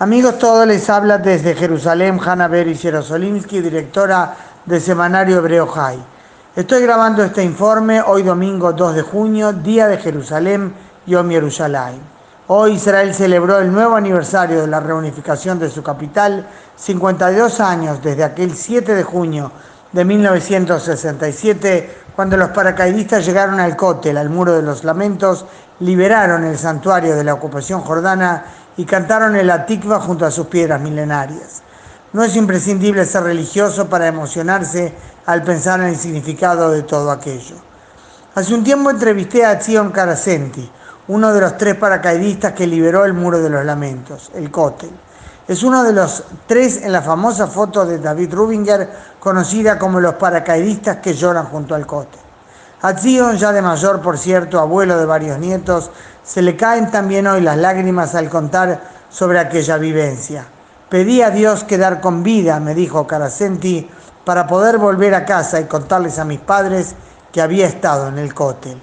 Amigos todos, les habla desde Jerusalén Hanna Beri Jerosolimsky, directora del semanario Hebreo Jai. Estoy grabando este informe hoy domingo 2 de junio, día de Jerusalén, Yom Yerushalayim. Hoy Israel celebró el nuevo aniversario de la reunificación de su capital, 52 años desde aquel 7 de junio de 1967, cuando los paracaidistas llegaron al Kotel, al Muro de los Lamentos, liberaron el santuario de la ocupación jordana y cantaron el Atikva junto a sus piedras milenarias. No es imprescindible ser religioso para emocionarse al pensar en el significado de todo aquello. Hace un tiempo entrevisté a Zion Karasenti, uno de los tres paracaidistas que liberó el Muro de los Lamentos, el Kotel. Es uno de los tres en la famosa foto de David Rubinger, conocida como los paracaidistas que lloran junto al Kotel. A Zion, ya de mayor, por cierto, abuelo de varios nietos, se le caen también hoy las lágrimas al contar sobre aquella vivencia. Pedí a Dios quedar con vida, me dijo Caracenti, para poder volver a casa y contarles a mis padres que había estado en el cótel.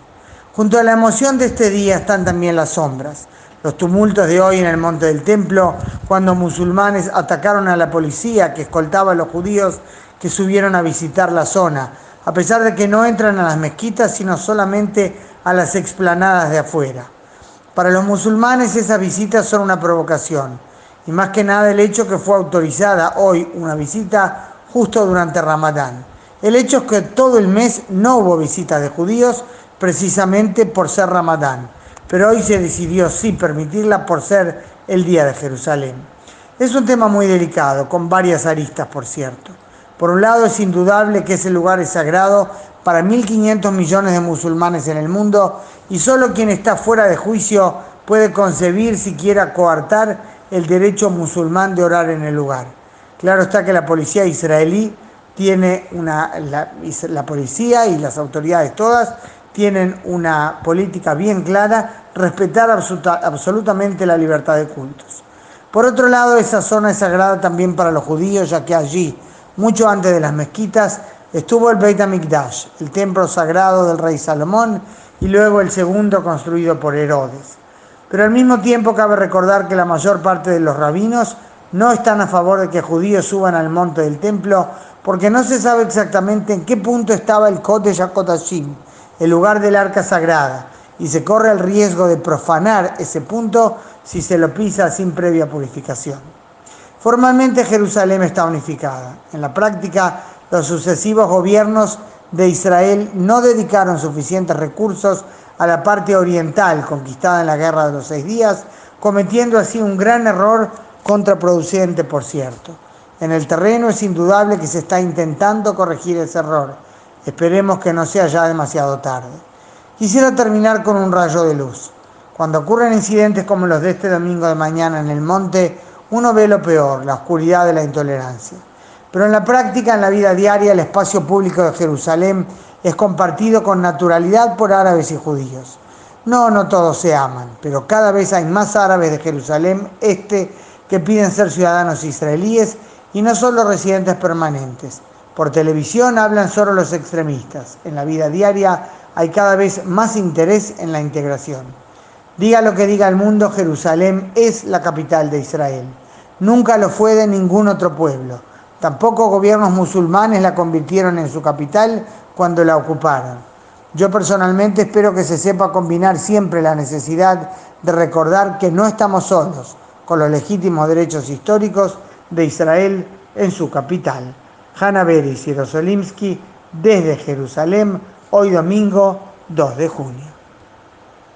Junto a la emoción de este día están también las sombras, los tumultos de hoy en el monte del templo, cuando musulmanes atacaron a la policía que escoltaba a los judíos que subieron a visitar la zona, a pesar de que no entran a las mezquitas, sino solamente a las explanadas de afuera. Para los musulmanes esas visitas son una provocación, y más que nada el hecho que fue autorizada hoy una visita justo durante Ramadán. El hecho es que todo el mes no hubo visitas de judíos precisamente por ser Ramadán, pero hoy se decidió sí permitirla por ser el Día de Jerusalén. Es un tema muy delicado, con varias aristas, por cierto. Por un lado, es indudable que ese lugar es sagrado para 1.500 millones de musulmanes en el mundo y solo quien está fuera de juicio puede concebir siquiera coartar el derecho musulmán de orar en el lugar. Claro está que la policía israelí tiene una, la, policía y las autoridades todas tienen una política bien clara, respetar absoluta, absolutamente la libertad de cultos. Por otro lado, esa zona es sagrada también para los judíos, ya que allí mucho antes de las mezquitas, estuvo el Beit HaMikdash, el templo sagrado del rey Salomón, y luego el segundo construido por Herodes. Pero al mismo tiempo cabe recordar que la mayor parte de los rabinos no están a favor de que judíos suban al monte del templo porque no se sabe exactamente en qué punto estaba el Kote Yakotashim, el lugar del arca sagrada, y se corre el riesgo de profanar ese punto si se lo pisa sin previa purificación. Formalmente Jerusalén está unificada. En la práctica, los sucesivos gobiernos de Israel no dedicaron suficientes recursos a la parte oriental conquistada en la Guerra de los Seis Días, cometiendo así un gran error contraproducente, por cierto. En el terreno es indudable que se está intentando corregir ese error. Esperemos que no sea ya demasiado tarde. Quisiera terminar con un rayo de luz. Cuando ocurren incidentes como los de este domingo de mañana en el monte, uno ve lo peor, la oscuridad de la intolerancia. Pero en la práctica, en la vida diaria, el espacio público de Jerusalén es compartido con naturalidad por árabes y judíos. No, no todos se aman, pero cada vez hay más árabes de Jerusalén este que piden ser ciudadanos israelíes y no solo residentes permanentes. Por televisión hablan solo los extremistas. En la vida diaria hay cada vez más interés en la integración. Diga lo que diga el mundo, Jerusalén es la capital de Israel. Nunca lo fue de ningún otro pueblo. Tampoco gobiernos musulmanes la convirtieron en su capital cuando la ocuparon. Yo personalmente espero que se sepa combinar siempre la necesidad de recordar que no estamos solos con los legítimos derechos históricos de Israel en su capital. Hanna Beris Jerosolimsky desde Jerusalén, hoy domingo 2 de junio.